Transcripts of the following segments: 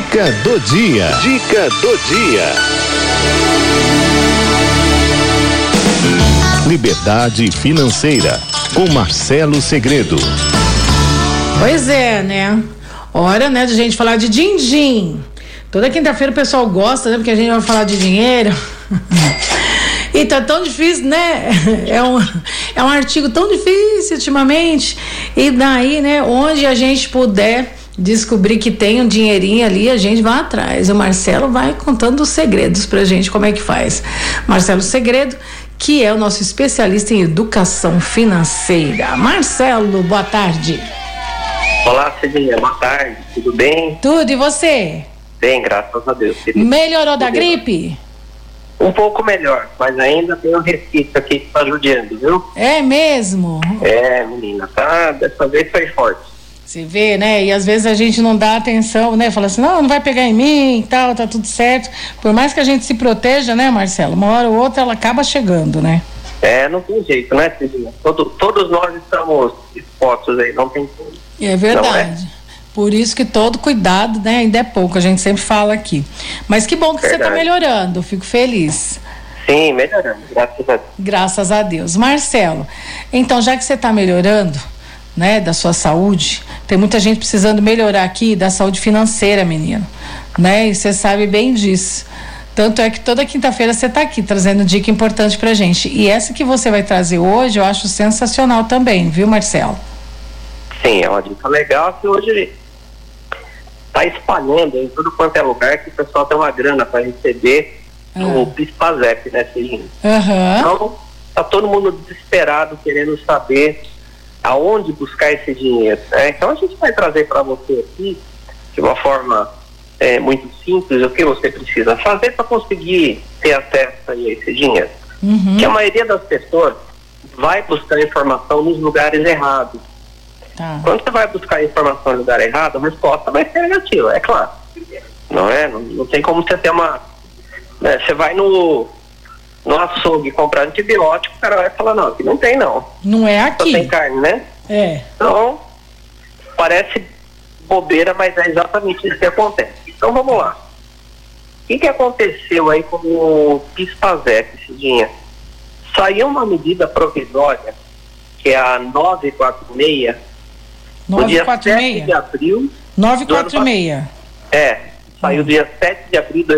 Dica do dia. Dica do dia. Liberdade financeira com Marcelo Segredo. Pois é, né? Hora, né, de gente falar de din-din. Toda quinta-feira o pessoal gosta, né? Porque a gente vai falar de dinheiro. e tá tão difícil, né? É um, é um artigo tão difícil ultimamente. E daí, né, onde a gente puder descobrir que tem um dinheirinho ali, a gente vai atrás. O Marcelo vai contando os segredos pra gente, como é que faz. Marcelo Segredo, que é o nosso especialista em educação financeira. Marcelo, boa tarde. Olá, Cidinha, boa tarde, tudo bem? Tudo, e você? Bem, graças a Deus. Querido. Melhorou da gripe? Um pouco melhor, mas ainda tem um resquício aqui que tá judiando, viu? É mesmo? É, menina, tá, dessa vez foi forte. Você vê, né? E às vezes a gente não dá atenção, né? Fala assim, não, não vai pegar em mim e tal, tá tudo certo. Por mais que a gente se proteja, né, Marcelo? Uma hora ou outra ela acaba chegando, né? É, não tem jeito, né, Cidinha? Todo, todos nós estamos expostos aí, não tem como. É verdade. É? Por isso que todo cuidado, né, ainda é pouco, a gente sempre fala aqui. Mas que bom que verdade. você está melhorando, fico feliz. Sim, melhorando, graças a Deus. Graças a Deus. Marcelo, então já que você está melhorando, né, da sua saúde, tem muita gente precisando melhorar aqui da saúde financeira, menino, né? E você sabe bem disso. Tanto é que toda quinta-feira você está aqui trazendo dica importante pra gente. E essa que você vai trazer hoje, eu acho sensacional também, viu, Marcelo? Sim, é uma dica legal que hoje está espalhando em tudo quanto é lugar que o pessoal tem uma grana para receber uhum. no PISPAZEP, né, Celinho? Uhum. Então, tá todo mundo desesperado, querendo saber aonde buscar esse dinheiro. Né? Então, a gente vai trazer para você aqui, de uma forma é, muito simples, o que você precisa fazer para conseguir ter acesso a esse dinheiro. Uhum. Que a maioria das pessoas vai buscar informação nos lugares errados. Tá. Quando você vai buscar informação no lugar errado, a resposta vai ser negativa, é claro. Não é? Não, não tem como você ter uma. Né, você vai no, no açougue comprar antibiótico, o cara vai falar, não, aqui não tem não. Não é aqui. Só tem carne, né? É. Então, parece bobeira, mas é exatamente isso que acontece. Então vamos lá. O que, que aconteceu aí com o PISPAZEP, Cidinha? Saiu uma medida provisória, que é a 946, 946? de abril. 946. É, saiu hum. dia 7 de abril de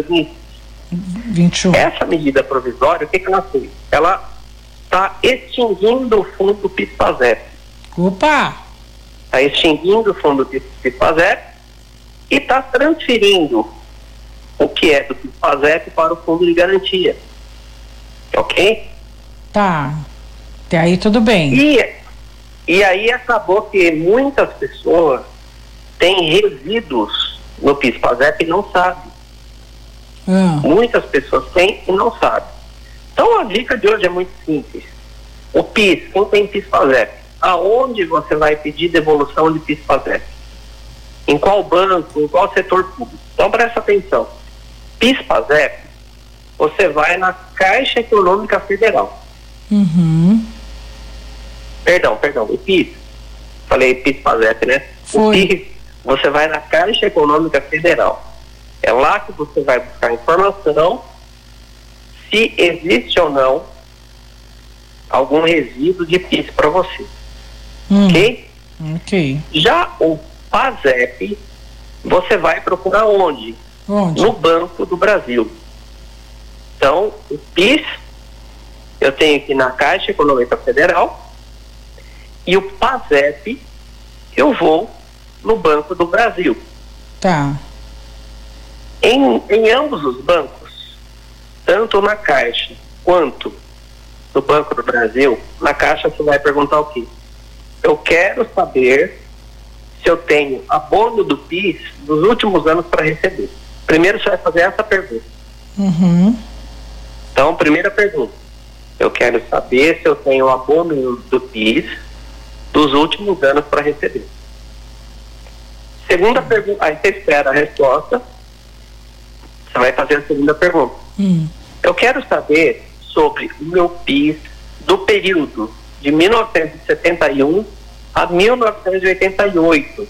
2021. Essa medida provisória, o que, que ela fez? Ela está extinguindo o fundo PIS-PASEP. Opa! Está extinguindo o fundo PIS-PASEP e está transferindo o que é do PIS-PASEP para o fundo de garantia. Ok? Tá. Até aí tudo bem. E e aí acabou que muitas pessoas têm resíduos no PIS-PASEP e não sabem. Ah. Muitas pessoas têm e não sabem. Então a dica de hoje é muito simples. O PIS, quem tem PIS-PASEP, aonde você vai pedir devolução de PIS-PASEP? Em qual banco, em qual setor público? Então presta atenção. PIS-PASEP, você vai na Caixa Econômica Federal. Uhum. Perdão, perdão, o PIS. Falei PIS-PASEP, né? Foi. O PIS, você vai na Caixa Econômica Federal. É lá que você vai buscar informação se existe ou não algum resíduo de PIS para você. Hum. Ok? Ok. Já o PASEP, você vai procurar onde? Onde? No Banco do Brasil. Então, o PIS, eu tenho aqui na Caixa Econômica Federal, e o PASEP, eu vou no Banco do Brasil. Tá. Em, em ambos os bancos, tanto na Caixa quanto no Banco do Brasil, na Caixa você vai perguntar o quê? Eu quero saber se eu tenho abono do PIS dos últimos anos para receber. Primeiro você vai fazer essa pergunta. Uhum. Então, primeira pergunta. Eu quero saber se eu tenho abono do PIS dos últimos anos para receber. Segunda pergunta, aí você espera a resposta, você vai fazer a segunda pergunta. Hum. Eu quero saber sobre o meu PIS do período de 1971 a 1988.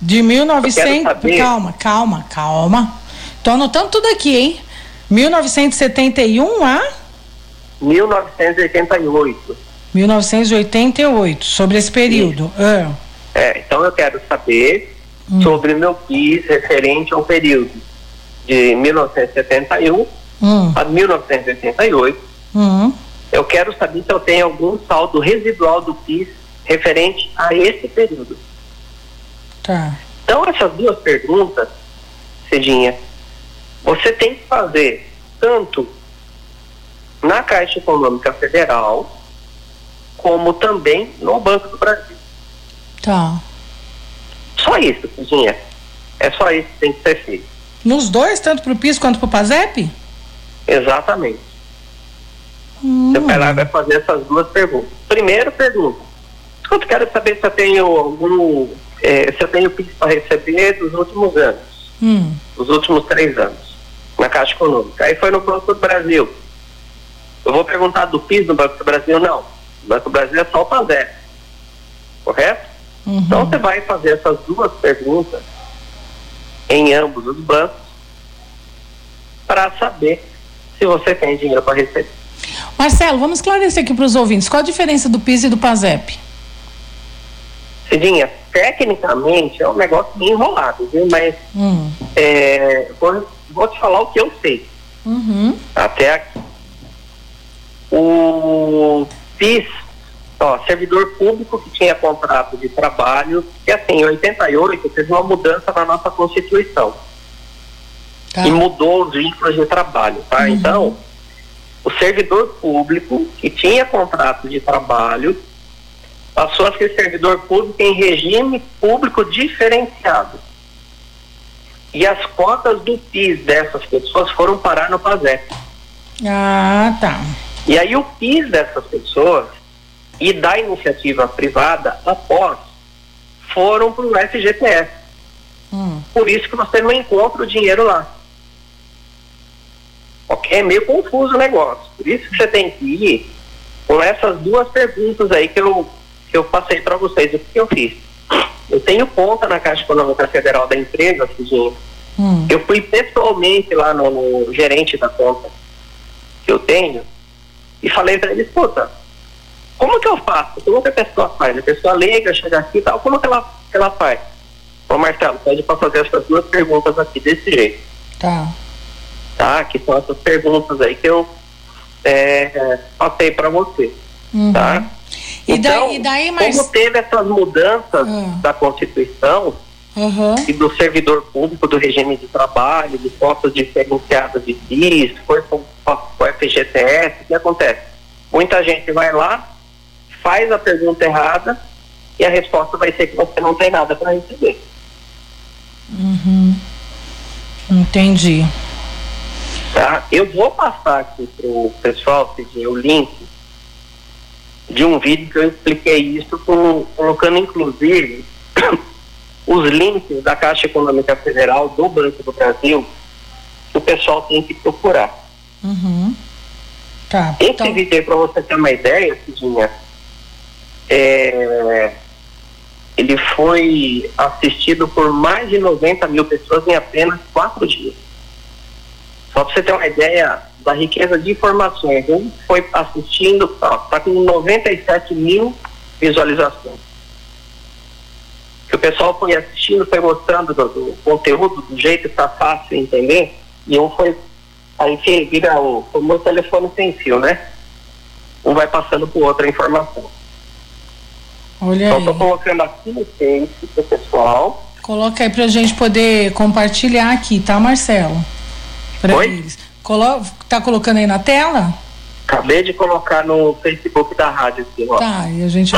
De 1900. Calma, calma, calma. Tô anotando tudo aqui, hein? 1971 a? 1988. 1988, sobre esse período. É. é. então eu quero saber hum. sobre meu PIS referente ao período de 1971 hum. a 1988. Hum. Eu quero saber se eu tenho algum saldo residual do PIS referente a esse período. Tá. Então, essas duas perguntas, Cedinha, você tem que fazer tanto na Caixa Econômica Federal, como também no Banco do Brasil. Tá. Só isso, Cedinha. É só isso que tem que ser feito. Nos dois, tanto para o PIS quanto para o PASEP? Exatamente. Hum. Você vai lá e vai fazer essas duas perguntas. Primeira pergunta. Eu quero saber se eu tenho algum. É, se eu tenho PIS para receber dos últimos anos. Hum. Dos últimos três anos. Na Caixa Econômica. Aí foi no Banco do Brasil. Eu vou perguntar do PIS no Banco do Brasil? Não. No Banco do Brasil é só o PASEP. Correto? Uhum. Então você vai fazer essas duas perguntas em ambos os bancos para saber se você tem dinheiro para receber. Marcelo, vamos esclarecer aqui para os ouvintes. Qual a diferença do PIS e do PASEP? Cidinha, tecnicamente é um negócio bem enrolado, viu? Mas hum. é, vou, vou, te falar o que eu sei. Uhum. Até aqui. O PIS, ó, servidor público que tinha contrato de trabalho, que assim, em 88 teve uma mudança na nossa Constituição. Tá. E mudou os vínculos de trabalho, tá? Uhum. Então, o servidor público que tinha contrato de trabalho passou a ser servidor público em regime público diferenciado. E as cotas do PIS dessas pessoas foram parar no PASEP. Ah, tá. E aí o PIS dessas pessoas e da iniciativa privada após foram para o FGTS. Hum. Por isso que você não encontra o dinheiro lá. Ok? É meio confuso o negócio. Por isso que você tem que ir com essas duas perguntas aí que eu, que eu passei para vocês. O que eu fiz? Eu tenho conta na Caixa Econômica Federal da empresa, Cidinho. Hum. Eu fui pessoalmente lá no, no gerente da conta que eu tenho e falei para ele, puta, como que eu faço? Como que a pessoa faz? A pessoa liga, chega aqui e tal, como que ela, que ela faz? Ô Marcelo, pede para fazer essas duas perguntas aqui desse jeito. Tá. Tá? Que são essas perguntas aí que eu é, passei para você. Uhum. Tá? E então, daí, e daí, mas... como teve essas mudanças uhum. da Constituição, Uhum. e do servidor público do regime de trabalho, de cotas diferenciadas de PIS, foi com o FGTS, o que acontece? Muita gente vai lá, faz a pergunta errada e a resposta vai ser que você não tem nada para receber. Uhum. Entendi. Tá? Eu vou passar aqui para o pessoal pedir o link de um vídeo que eu expliquei isso, com, colocando inclusive os links da Caixa Econômica Federal do Banco do Brasil que o pessoal tem que procurar. Uhum. Tá, Esse então... vídeo, para você ter uma ideia, Cidinha, é, ele foi assistido por mais de 90 mil pessoas em apenas quatro dias. Só para você ter uma ideia da riqueza de informações, ele foi assistindo, está com 97 mil visualizações que o pessoal foi assistindo, foi mostrando do, do conteúdo, do jeito que está fácil entender, e um foi, aí vira o, telefone sem fio, né? Um vai passando para o outro a informação. Olha então, aí. estou colocando aqui no Face para o pessoal. Coloca aí para a gente poder compartilhar aqui, tá, Marcelo? Para eles. Colo tá colocando aí na tela? Acabei de colocar no Facebook da rádio aqui, ó. Tá, e a gente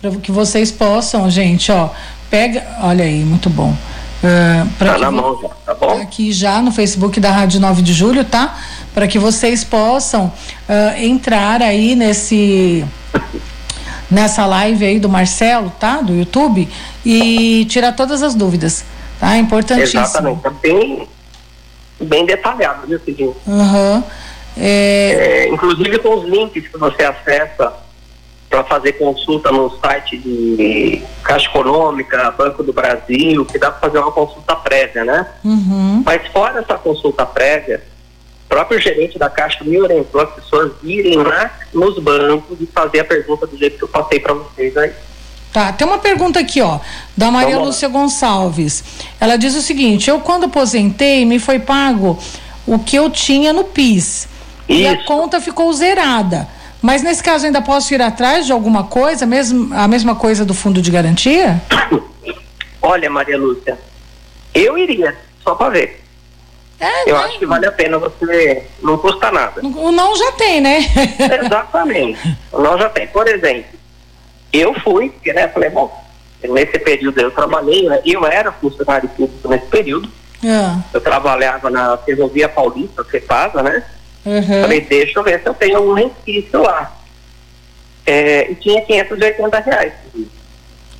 para que vocês possam, gente, ó, Pega, olha aí, muito bom. Uh, tá na mão já, tá bom? Tá aqui já no Facebook da Rádio 9 de Julho, tá? Para que vocês possam uh, entrar aí nesse nessa live aí do Marcelo, tá? Do YouTube e tirar todas as dúvidas, tá? É importantíssimo. Exatamente, tá bem, bem detalhado, viu, Cidinho? Uhum. É... É, inclusive com os links que você acessa para fazer consulta no site de Caixa Econômica, Banco do Brasil, que dá para fazer uma consulta prévia, né? Uhum. Mas fora essa consulta prévia, próprio gerente da Caixa me orientou as pessoas irem lá nos bancos e fazer a pergunta do jeito que eu passei para vocês aí. Tá, tem uma pergunta aqui, ó, da Maria Vamos lá. Lúcia Gonçalves. Ela diz o seguinte: eu quando aposentei, me foi pago o que eu tinha no PIS. E a Isso. conta ficou zerada. Mas nesse caso ainda posso ir atrás de alguma coisa, mesmo a mesma coisa do fundo de garantia? Olha, Maria Lúcia, eu iria, só para ver. É, Eu né? acho que vale a pena você, não custa nada. O não já tem, né? Exatamente. Nós já tem. Por exemplo, eu fui, porque, né, falei, bom, nesse período eu trabalhei, né, eu era funcionário público nesse período, Ah, eu trabalhava na Ferrovia Paulista, CEPASA, né? uhum. Falei, deixa eu ver se eu tenho um resquício lá. É, e tinha 580 reais.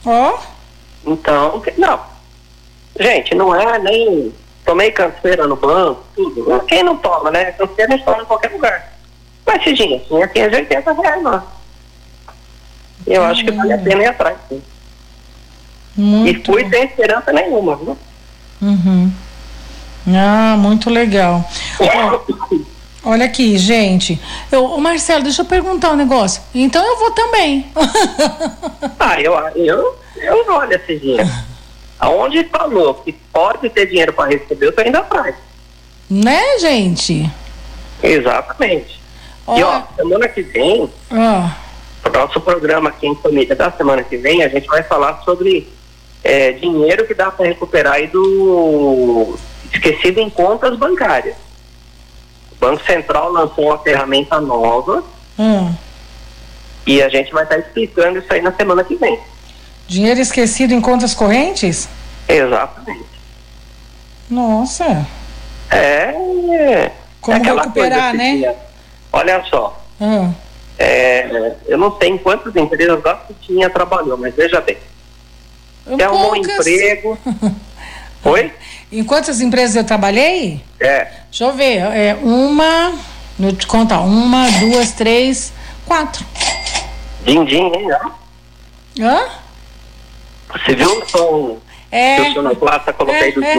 Ó, Então, que- não. Gente, não é nem. Tomei canseira no banco, tudo. Quem não toma, né? Canseira a gente toma em qualquer lugar. Mas, Cidinha, tinha 580 reais lá. Eu acho que vale a pena ir atrás. sim. E muito. fui sem esperança nenhuma, viu? Uhum. Ah, muito legal. Olha aqui, gente. Eu, ô Marcelo, deixa eu perguntar um negócio. Então eu vou também. Ah, eu, eu, eu olha, Cidinha. Aonde falou que pode ter dinheiro para receber, tô indo atrás. né, gente? Exatamente. E ó, semana que vem, Ah, o nosso programa aqui em família da semana que vem, a gente vai falar sobre é, dinheiro que dá para recuperar aí do esquecido em contas bancárias. O Banco Central lançou uma ferramenta nova hum. e a gente vai estar explicando isso aí na semana que vem. Dinheiro esquecido em contas correntes? Exatamente. Nossa. É. Como é aquela recuperar, coisa, né? Cidinha. Olha só, Ah, é, eu não sei em quantas empresas a Citinha trabalhou, mas veja bem. Você arrumou um poucas. emprego. Oi? Em quantas empresas eu trabalhei? É. Deixa eu ver. É uma. Vou te contar. Uma, duas, três, quatro. Din-din, hein? Hã? Você viu o som É. que o sonoplasta coloquei do é.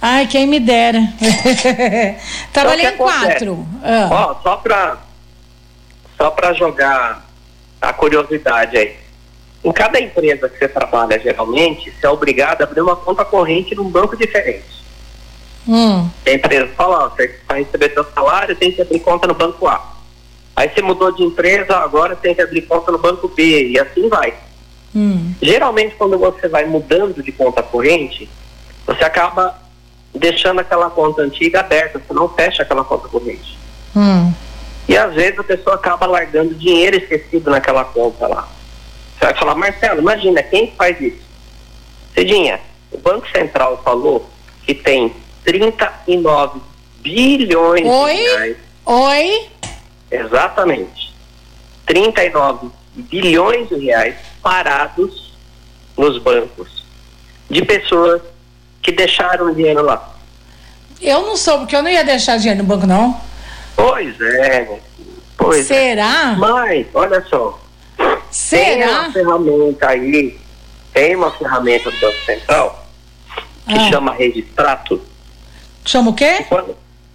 Ai, quem me dera. Trabalhei em quatro. Ah, Ó, só pra, só pra jogar a curiosidade aí. Em cada empresa que você trabalha, geralmente, você é obrigado a abrir uma conta corrente num banco diferente. hum, A empresa fala, ó, você vai receber seu salário, tem que abrir conta no banco A. Aí você mudou de empresa, agora tem que abrir conta no banco B, e assim vai. Hum. Geralmente, quando você vai mudando de conta corrente, você acaba deixando aquela conta antiga aberta, você não fecha aquela conta corrente. Hum. E às vezes a pessoa acaba largando dinheiro esquecido naquela conta lá. Você vai falar, Marcelo, imagina, quem faz isso? Cidinha, o Banco Central falou que tem 39 bilhões Oi? de reais. Oi? Exatamente. 39 bilhões de reais parados nos bancos de pessoas que deixaram o dinheiro lá. Eu não sou, porque eu não ia deixar dinheiro no banco, não. Pois é, pois é. Será? Mas, olha só, tem Será? uma ferramenta aí, tem uma ferramenta do Banco Central que Ah. chama Registrato. Chama o quê?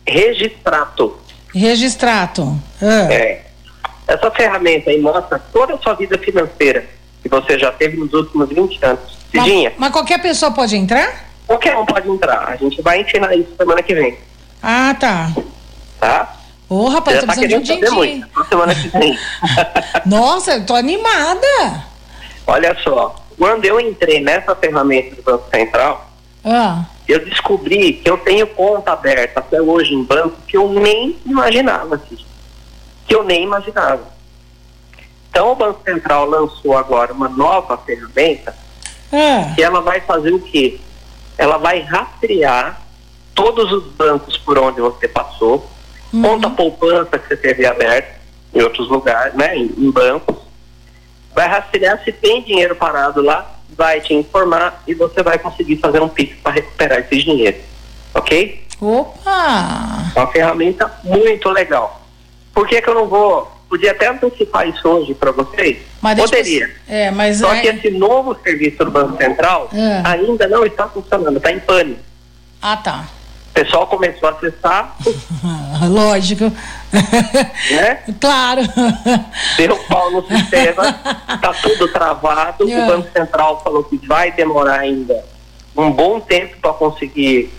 Registrato. Registrato. Ah. É. Essa ferramenta aí mostra toda a sua vida financeira que você já teve nos últimos 20 anos. Mas, Cidinha, mas qualquer pessoa pode entrar? qualquer um pode entrar. A gente vai ensinar isso semana que vem, Ah, tá. tá? Ô, rapaz, Você tô já tá precisando de um saber din-din. muito. Semana que vem. Nossa, eu tô animada. Olha só, quando eu entrei nessa ferramenta do Banco Central, Ah, eu descobri que eu tenho conta aberta até hoje em banco que eu nem imaginava, assim, que eu nem imaginava. Então o Banco Central lançou agora uma nova ferramenta ah, que ela vai fazer o quê? Ela vai rastrear todos os bancos por onde você passou, conta poupança que você teve aberta em outros lugares, né, em, em bancos, vai rastrear se tem dinheiro parado lá, vai te informar e você vai conseguir fazer um pix para recuperar esse dinheiro, ok? opa. Uma ferramenta muito legal. Por que, que eu não vou podia até antecipar isso hoje para vocês. Mas Poderia. É, mas Só é- que esse novo serviço do Banco Central É. ainda não está funcionando, está em pane. Ah, tá. O pessoal começou a acessar, Lógico. né? claro. Deu pau no sistema, está tudo travado. É. O Banco Central falou que vai demorar ainda um bom tempo para conseguir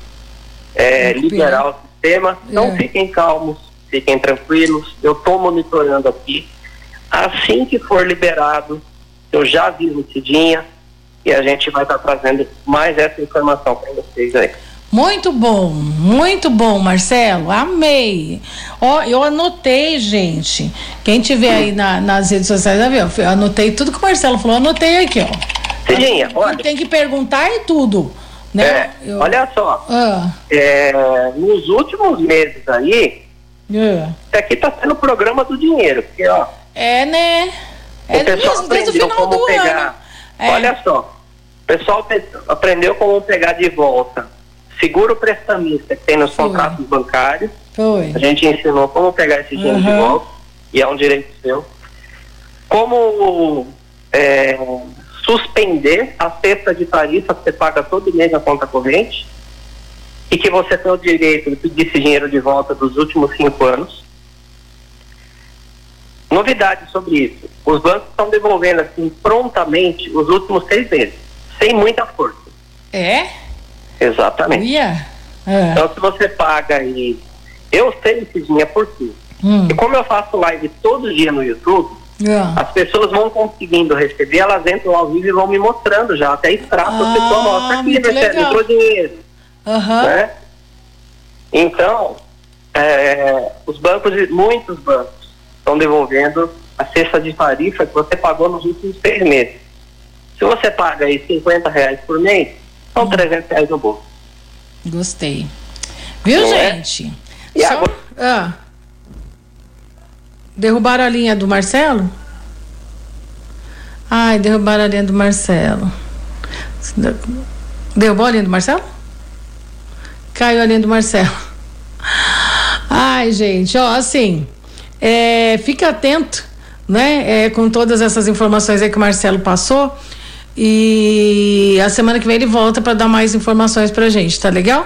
é, liberar o sistema. Então É. fiquem calmos, fiquem tranquilos. Eu estou monitorando aqui. Assim que for liberado, eu já aviso Cidinha e a gente vai estar trazendo mais essa informação para vocês aí. Muito bom, muito bom, Marcelo. Amei. Ó, eu anotei, gente. Quem tiver aí na- nas redes sociais? Eu anotei tudo que o Marcelo falou. Anotei aqui, ó. Cidinha, olha. Tem que perguntar e tudo, né? É, Eu- Olha só, Ah, é, nos últimos meses aí, é. isso aqui está sendo o programa do dinheiro, porque ó, É, né? É o pessoal desde, desde o aprendeu como pegar. É. Olha só, o pessoal pe- aprendeu como pegar de volta seguro prestamista que tem nos Foi. contratos bancários. Foi. A gente ensinou como pegar esse dinheiro de Uhum. volta, e é um direito seu. Como é, suspender a cesta de tarifa que você paga todo mês na conta corrente e que você tem o direito de pedir esse dinheiro de volta dos últimos cinco anos. Novidade sobre isso: os bancos estão devolvendo assim prontamente os últimos seis meses, sem muita força. É? Exatamente. Ia? É. Então, se você paga aí, eu sei esse dinheiro por quê? Hum. E como eu faço live todo dia no YouTube, É. as pessoas vão conseguindo receber, elas entram ao vivo e vão me mostrando já, até extrato Ah, a pessoa mostra aqui, recebe, entrou dinheiro, Aham. né? Então, é, os bancos, muitos bancos, estão devolvendo a cesta de tarifa que você pagou nos últimos seis meses. Se você paga aí 50 reais por mês, são 300 reais no bolso. Gostei. Viu, Não é? gente? E agora- Ah. Derrubaram a linha do Marcelo? Ai, derrubaram a linha do Marcelo. Derrubou a linha do Marcelo? Caiu a do Marcelo. Ai, gente, ó, assim, é, fica atento, né, é, com todas essas informações aí que o Marcelo passou. E a semana que vem ele volta para dar mais informações pra gente, tá legal?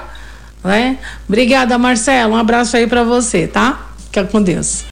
Né? Obrigada, Marcelo. Um abraço aí pra você, tá? Fica com Deus.